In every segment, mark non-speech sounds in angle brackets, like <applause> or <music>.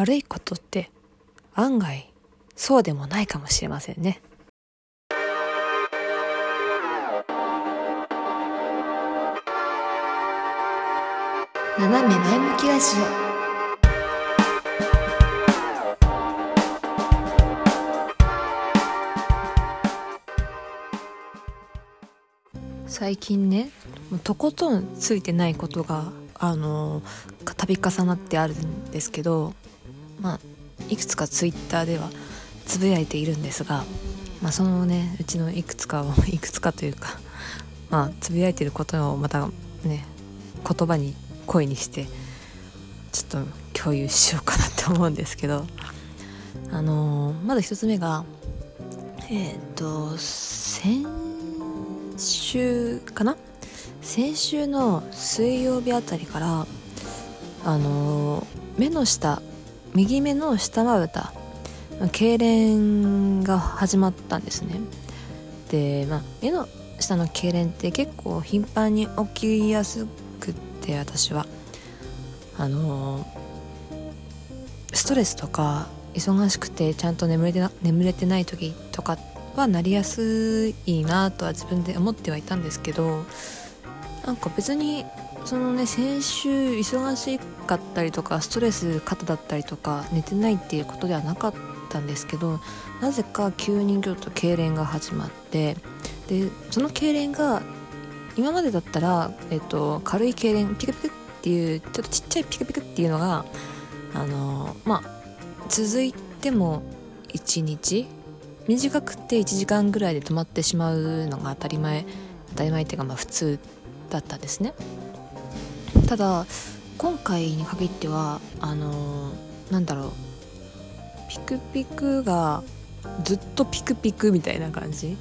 悪いことって案外そうでもないかもしれませんね。斜め前向きラジオ最近ねとことんついてないことがあの度重なってあるんですけどまあいくつかツイッターではつぶやいているんですが、まあ、そのねうちのいくつかを <laughs> いくつかというかまあつぶやいてることをまたね言葉に声にしてちょっと共有しようかなって思うんですけどあのー、まず一つ目がえっ、と先週かな？先週の水曜日あたりからあのー、目の下右目の下まぶた痙攣が始まったんですね。で、まあ、目の下の痙攣って結構頻繁に起きやすくって私は。あの、ストレスとか忙しくてちゃんと眠れてな眠れてない時とかはなりやすいなとは自分で思ってはいたんですけどなんか別にそのね先週忙しかったりとかストレス肩だったりとか寝てないっていうことではなかったんですけどなぜか急にちょっと痙攣が始まってでその痙攣が今までだったら、えっと、軽い痙攣ピクピクっていうちょっとちっちゃいピクピクっていうのがあのまあ続いても1日短くて1時間ぐらいで止まってしまうのが当たり前当たり前っていうかまあ普通だったんですね。ただ今回に限ってはあのー、なんだろう。ピクピクがずっとピクピクみたいな感じ。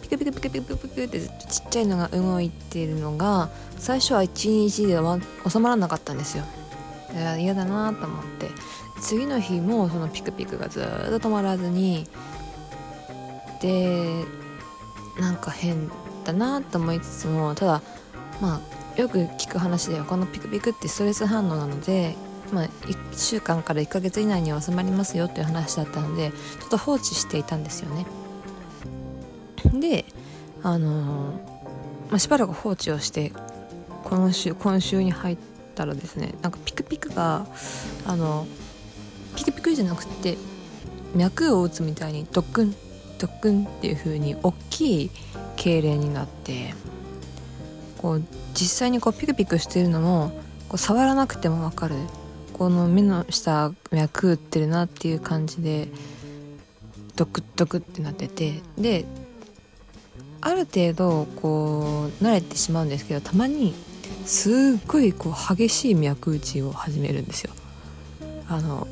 ピクピクピクピクピクってずっとちっちゃいのが動いてるのが最初は1日で収まらなかったんですよ。だから嫌だなと思って。次の日もそのピクピクがずっと止まらずにでなんか変だなと思いつつもただまあよく聞く話ではこのピクピクってストレス反応なので、まあ、1週間から1ヶ月以内には収まりますよっていう話だったのでちょっと放置していたんですよね。であのまあ、しばらく放置をして今週今週に入ったらですねなんかピクピクがあのピクピクじゃなくて脈を打つみたいにドックンドックンっていう風に大きい痙攣になってこう実際にこうピクピクしてるのもこう触らなくても分かる。この目の下脈打ってるなっていう感じでドクッドクってなってて。である程度こう慣れてしまうんですけどたまにすっごいこう激しい脈打ちを始めるんですよ。あの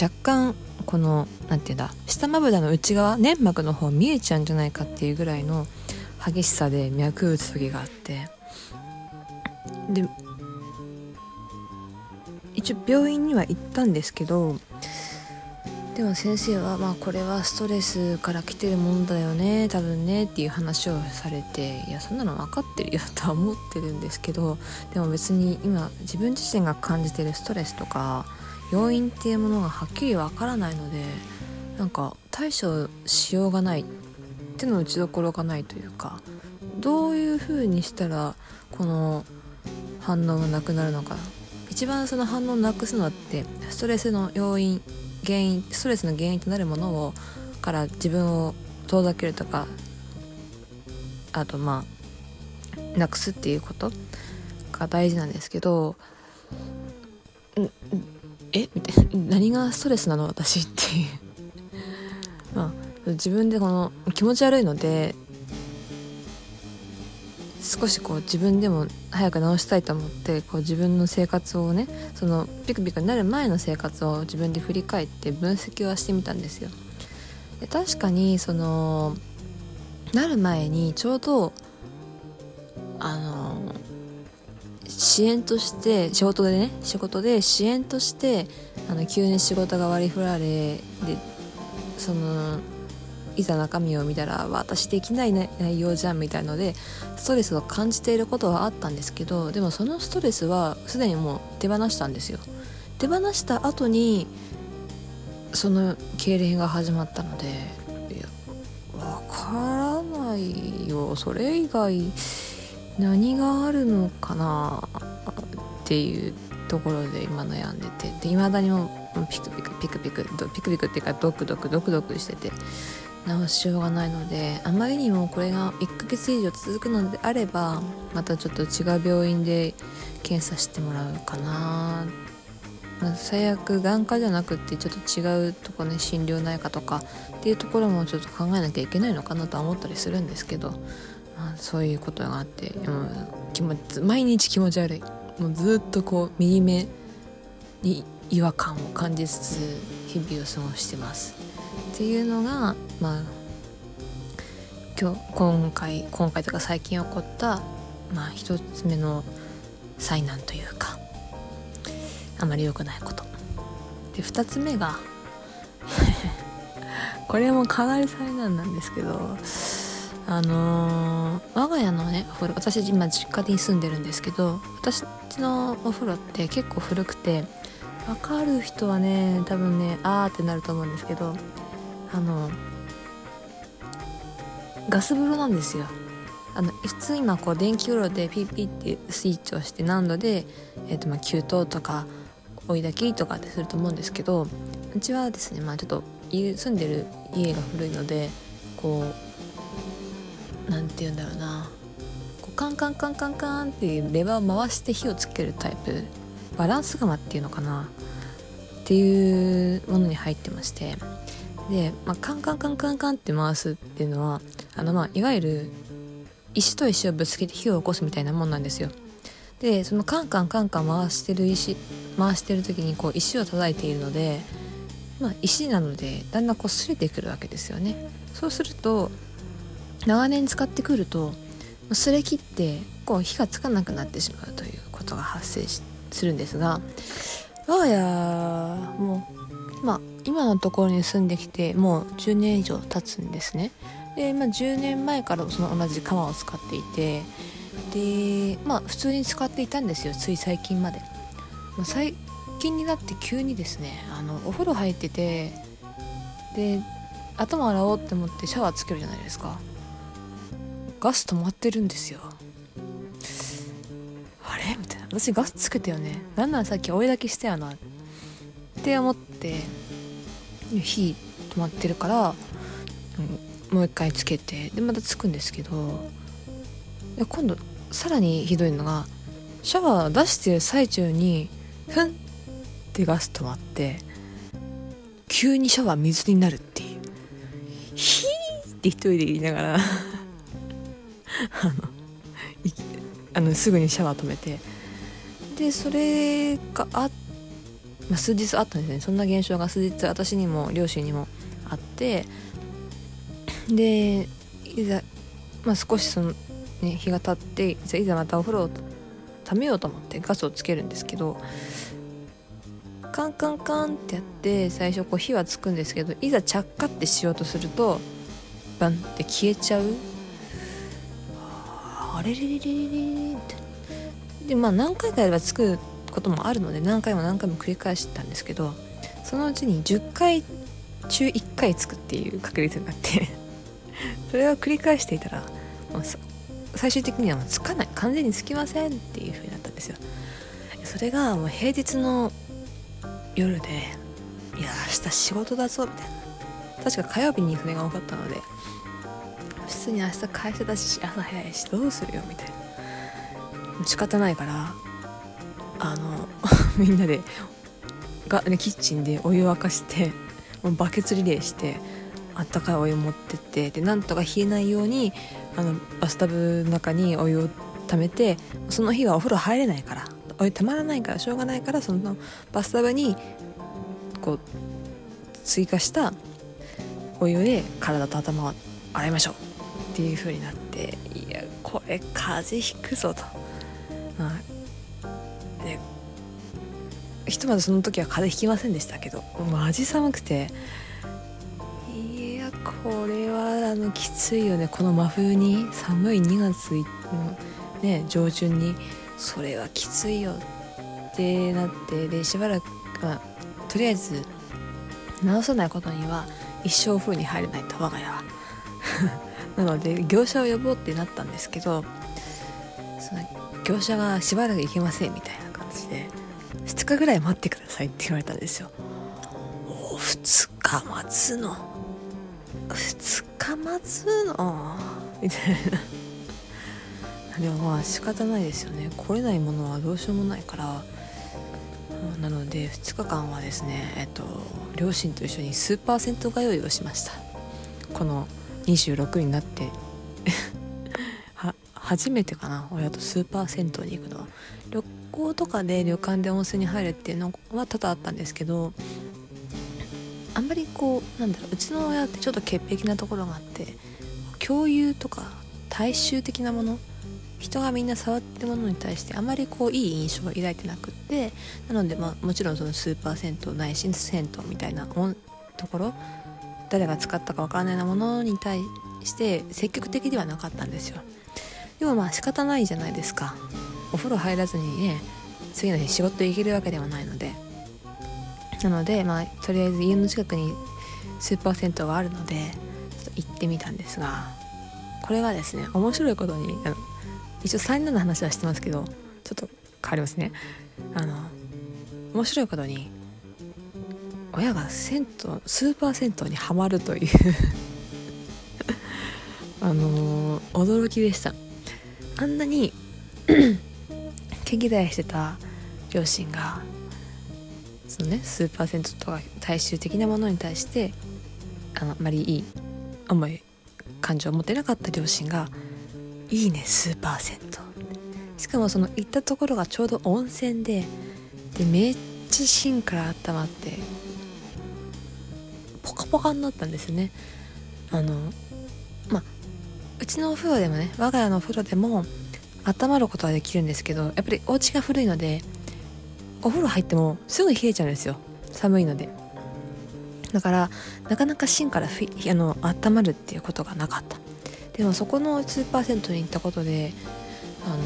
若干この何て言うんだ下まぶたの内側粘膜の方見えちゃうんじゃないかっていうぐらいの激しさで脈打つ時があって。で一応病院には行ったんですけどでも先生はまあこれはストレスから来てるもんだよね多分ねっていう話をされていやそんなの分かってるよとは思ってるんですけどでも別に今自分自身が感じてるストレスとか要因っていうものがはっきりわからないのでなんか対処しようがない手の打ちどころがないというかどういう風にしたらこの反応がなくなるのか。一番その反応をなくすのってストレスの要因原因ストレスの原因となるものをから自分を遠ざけるとかあとまあなくすっていうことが大事なんですけどえ？みたいな。何がストレスなの？私っていう。まあ自分でこの気持ち悪いので少しこう自分でも早く治したいと思ってこう自分の生活をねそのピクピクになる前の生活を自分で振り返って分析はしてみたんですよ。で確かにそのなる前にちょうどあの支援として仕事でね仕事で支援としてあの急に仕事が割り振られでそのいざ中身を見たら私できない内容じゃんみたいのでストレスを感じていることはあったんですけどでもそのストレスはすでにもう手放したんですよ。手放した後にその痙攣が始まったのでいやわからないよ。それ以外何があるのかなっていうところで今悩んでて。で未だにもピクピクピクピクピクピクっていうかドクドクドクドクしてて。直しようがないのであまりにもこれが1ヶ月以上続くのであればまたちょっと違う病院で検査してもらうかな、まあ、最悪眼科じゃなくってちょっと違うとこね心療内科とかっていうところもちょっと考えなきゃいけないのかなとは思ったりするんですけど、まあ、そういうことがあってもう気持ち毎日気持ち悪い。もうずっとこう右目に違和感を感じつつ日々を過ごしてます。っていうのがまあ今日今回今回とか最近起こったまあ一つ目の災難というかあまり良くないこと。で2つ目が <laughs> これもかなり災難なんですけどあのー、我が家のねお風呂私今実家に住んでるんですけど私のお風呂って結構古くて分かる人はね多分ねあーってなると思うんですけどあのガス風呂なんですよ。あの普通今こう電気風呂でピッピッてスイッチをして何度で、えーとま、給湯とか追い炊きとかってすると思うんですけどうちはですねまあちょっと住んでる家が古いのでこう何て言うんだろうな。こうカンカンカンカンカンっていうレバーを回して火をつけるタイプ。バランス釜っていうのかな。っていうものに入ってまして。で、まあ、カンカンカンカンカンって回すっていうのはあのまあいわゆる石と石をぶつけて火を起こすみたいなもんなんですよ。でそのカンカンカンカン回してる石回してる時にこう石を叩いているので、まあ、石なのでだんだんこう擦れてくるわけですよね。そうすると長年使ってくると擦れ切ってこう火がつかなくなってしまうということが発生するんですが我が家もまあ今のところに住んできてもう10年以上経つんですね。で、まあ、10年前からその同じ釜を使っていてでまあ普通に使っていたんですよつい最近まで、まあ、最近になって急にですねあのお風呂入っててで頭洗おうって思ってシャワーつけるじゃないですか。ガス止まってるんですよ。あれ？み私ガスつけたよね。なんならさっき追いだけしたよな。って思って火止まってるから、うん、もう一回つけてでまたつくんですけど今度さらにひどいのがシャワー出してる最中にふんってガス止まって急にシャワー水になるっていう。ヒーって一人で言いながらあのあのすぐにシャワー止めてでそれがあまあ、数日あったんですね。そんな現象が数日私にも両親にもあってでいざ、まあ、少しその、ね、日が経っていざまたお風呂をためようと思ってガスをつけるんですけどカンカンカンってやって最初こう火はつくんですけどいざ着火ってしようとするとバンって消えちゃう。あれれれれれれって。でまあ何回かやればつくこともあるので何回も何回も繰り返してたんですけどそのうちに10回中1回つくっていう確率になって <laughs> それを繰り返していたらもう最終的にはもうつかない。完全につきませんっていう風になったんですよ。それがもう平日の夜でいや明日仕事だぞみたいな。確か火曜日にそれが多かったので普通に明日会社だし朝早いしどうするよみたいな。仕方ないからあの <laughs> みんなでが、ね、キッチンでお湯沸かしてもうバケツリレーしてあったかいお湯持ってってでなんとか冷えないようにあのバスタブの中にお湯を溜めてその日はお風呂入れないからお湯たまらないからしょうがないからそのバスタブにこう追加したお湯で体と頭を洗いましょうっていう風になっていやこれ風邪ひくぞと、まあ、ねひとまずその時は風邪ひきませんでしたけどマジ寒くていやこれはあのきついよね。この真冬に寒い2月のね上旬にそれはきついよってなってでしばらく、まあ、とりあえず直さないことには一生風に入れないと我が家は。<laughs> なので業者を呼ぼうってなったんですけどその業者がしばらく行けませんみたいな感じで2日ぐらい待ってくださいって言われたんですよお2日待つの？2日待つの？みたいな。でもまあ仕方ないですよね。来れないものはどうしようもないから。なので2日間はですねえっと両親と一緒にスーパー銭湯通いをしました。この26になって初めてかな親とスーパー銭湯に行くのは。旅行とかで旅館で温泉に入るっていうのは多々あったんですけどあんまりこうなんだろううちの親ってちょっと潔癖なところがあって共有とか大衆的なもの人がみんな触ってるものに対してあまりこういい印象を抱いてなくってなのでまあもちろんそのスーパー銭湯内心銭湯みたいなところ誰が使ったかわからないようなものに対して積極的ではなかったんですよ。でもまあ仕方ないじゃないですか。お風呂入らずにね次の日仕事行けるわけではないので。なのでまあとりあえず家の近くにスーパー銭湯があるのでちょっと行ってみたんですがこれがですね面白いことにあの一応3人の話はしてますけどちょっと変わりますね。あの面白いことに親が銭湯スーパー銭湯にはまるというあのー、驚きでした。あんなに <coughs> 毛嫌いしてた両親がそのねスーパー銭湯とか大衆的なものに対してあのあまりいい思い感情を持てなかった両親がいいねスーパー銭湯しかもその行ったところがちょうど温泉ででめっちゃ芯から温まってポカポカになったんですね。あのまあうちのお風呂でもね我が家のお風呂でも温まることはできるんですけどやっぱりお家が古いのでお風呂入ってもすぐ冷えちゃうんですよ。寒いので。だからなかなか芯からふあの温まるっていうことがなかった。でもそこのスーパー銭湯に行ったことであの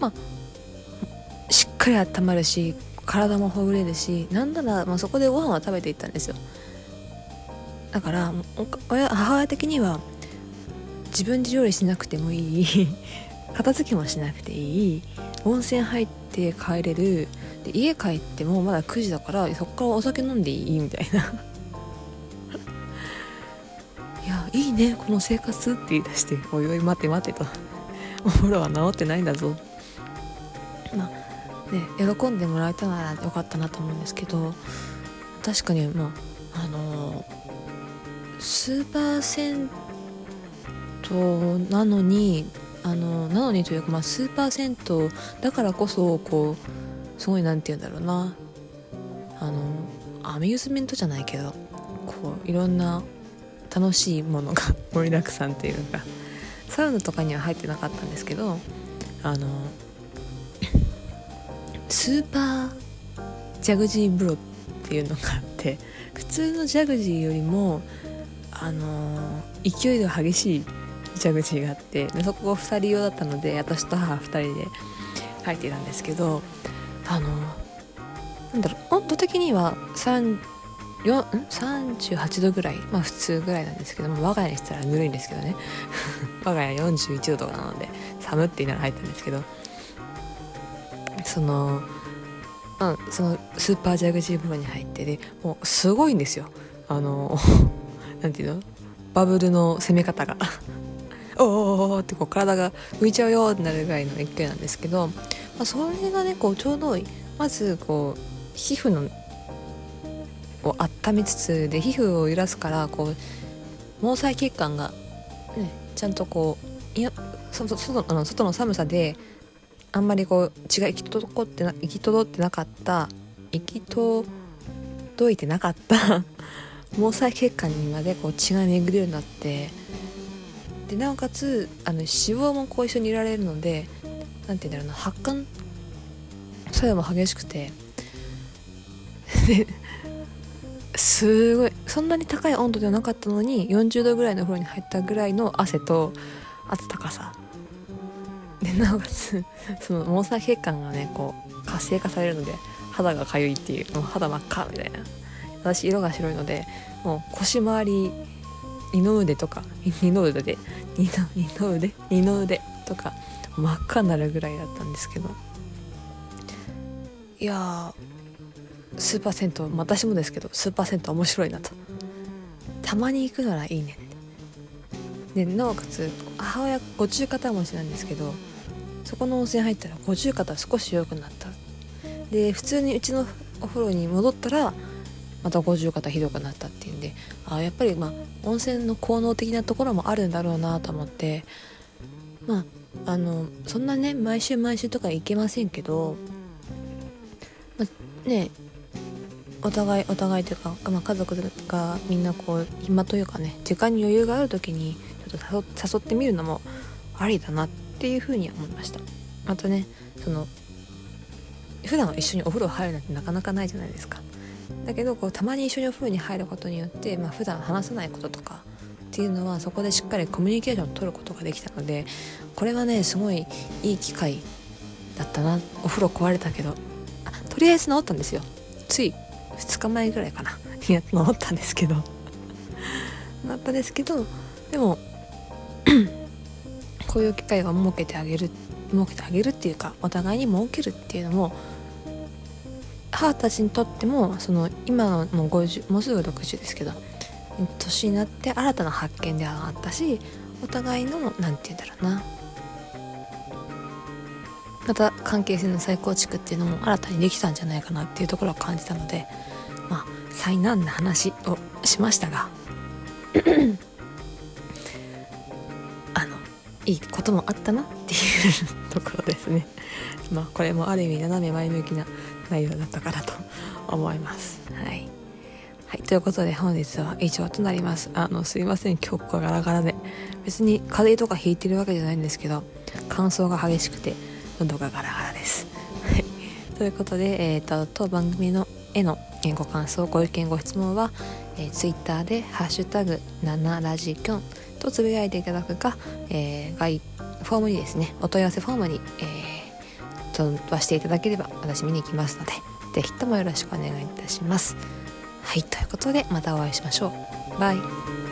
まあしっかり温まるし体もほぐれるしなんなら、まあ、そこでご飯は食べていったんですよ。だから親母親的には自分で料理しなくてもいい。<laughs> 片付けもしなくていい。温泉入って帰れる。で家帰ってもまだ9時だからそこからお酒飲んでいいみたいな。<laughs> いやいいねこの生活って言い出して「おいおい待て待て」と「<laughs> お風呂は治ってないんだぞ」まあね喜んでもらえたならよかったなと思うんですけど。確かにまああのー、スーパー銭湯なのにあのなのにというか、まあ、スーパー銭湯だからこそこうすごい何て言うんだろうな。あのアミューズメントじゃないけどこういろんな楽しいものが盛りだくさんというかサウナとかには入ってなかったんですけどあのスーパージャグジー風呂っていうのがあって普通のジャグジーよりもあの勢いが激しいジャグジーがあってそこが2人用だったので私と母2人で入っていたんですけどあのなんだろう温度的には3 38度ぐらいまあ普通ぐらいなんですけども我が家にしたらぬるいんですけどね。<laughs> 我が家41度とかなので寒って言いながら入ったんですけどそのまあそのスーパージャグジー風呂に入ってでもうすごいんですよ。あのなんていうの？バブルの攻め方が。<laughs> おおおってこう体が浮いちゃうよってなるぐらいの勢いなんですけど、まあ、それがねこうちょうどまずこう皮膚のを温めつつで皮膚を揺らすからこう毛細血管が、ね、ちゃんとこういや外あの外の寒さであんまりこう血が行き届ってな行き届ってなかった行き届いてなかった。毛細血管にまでこう血が巡るようになってでなおかつあの脂肪もこう一緒にいられるので何て言うんだろうな発汗作用も激しくてすごいそんなに高い温度ではなかったのに40度ぐらいの風呂に入ったぐらいの汗と温かさ。でなおかつその毛細血管がねこう活性化されるので肌がかゆいっていうもう肌真っ赤みたいな。私色が白いのでもう腰回り二の腕とか二の腕で二の二の腕二の腕とか真っ赤になるぐらいだったんですけど。いやスーパー銭湯私もですけどスーパー銭湯面白いなと。たまに行くならいいねでなおかつ母親五十肩持ちなんですけどそこの温泉入ったら五十肩少し良くなった。で普通にうちのお風呂に戻ったらまた五十肩ひどくなったっていうんであやっぱりまあ温泉の効能的なところもあるんだろうなと思ってまああのそんなね毎週毎週とか行けませんけど、まあ、ねお互いお互いというか、まあ、家族がみんなこう暇というかね時間に余裕がある時にちょっと誘ってみるのもありだなっていうふうに思いました。またねその普段一緒にお風呂入るなんてなかなかないじゃないですか。だけどこうたまに一緒にお風呂に入ることによって、まあ、普段話さないこととかっていうのはそこでしっかりコミュニケーションを取ることができたのでこれはねすごいいい機会だったな。お風呂壊れたけど。とりあえず治ったんですよ。つい2日前ぐらいかな。治ったんですけど。なったですけどでもこういう機会を設けてあげる設けてあげるっていうかお互いに設けるっていうのも母たちにとってもその今のもう50もうすぐ60ですけど年になって新たな発見ではあったしお互いの何て言うんだろうな。また関係性の再構築っていうのも新たにできたんじゃないかなっていうところを感じたのでまあ災難な話をしましたがあのいいこともあったなっていうところですね。まあこれもある意味斜め前向きな内容だったかなと思いますはいはい、ということで本日は以上となります。あの、すいません、今日ガラガラで。別に風邪とかひいてるわけじゃないんですけど、乾燥が激しくて、喉がガラガラです。はい。ということで、えっ、ー、と、当番組のへのご感想、ご意見、ご質問は、えー、Twitter で、ハッシュタグ、7ラジキョンとつぶやいていただくか、えー、フォームにですね、お問い合わせフォームに、えー、飛ばしていただければ、私見に行きますので、是非ともよろしくお願いいたします。はいということでまたお会いしましょうバイ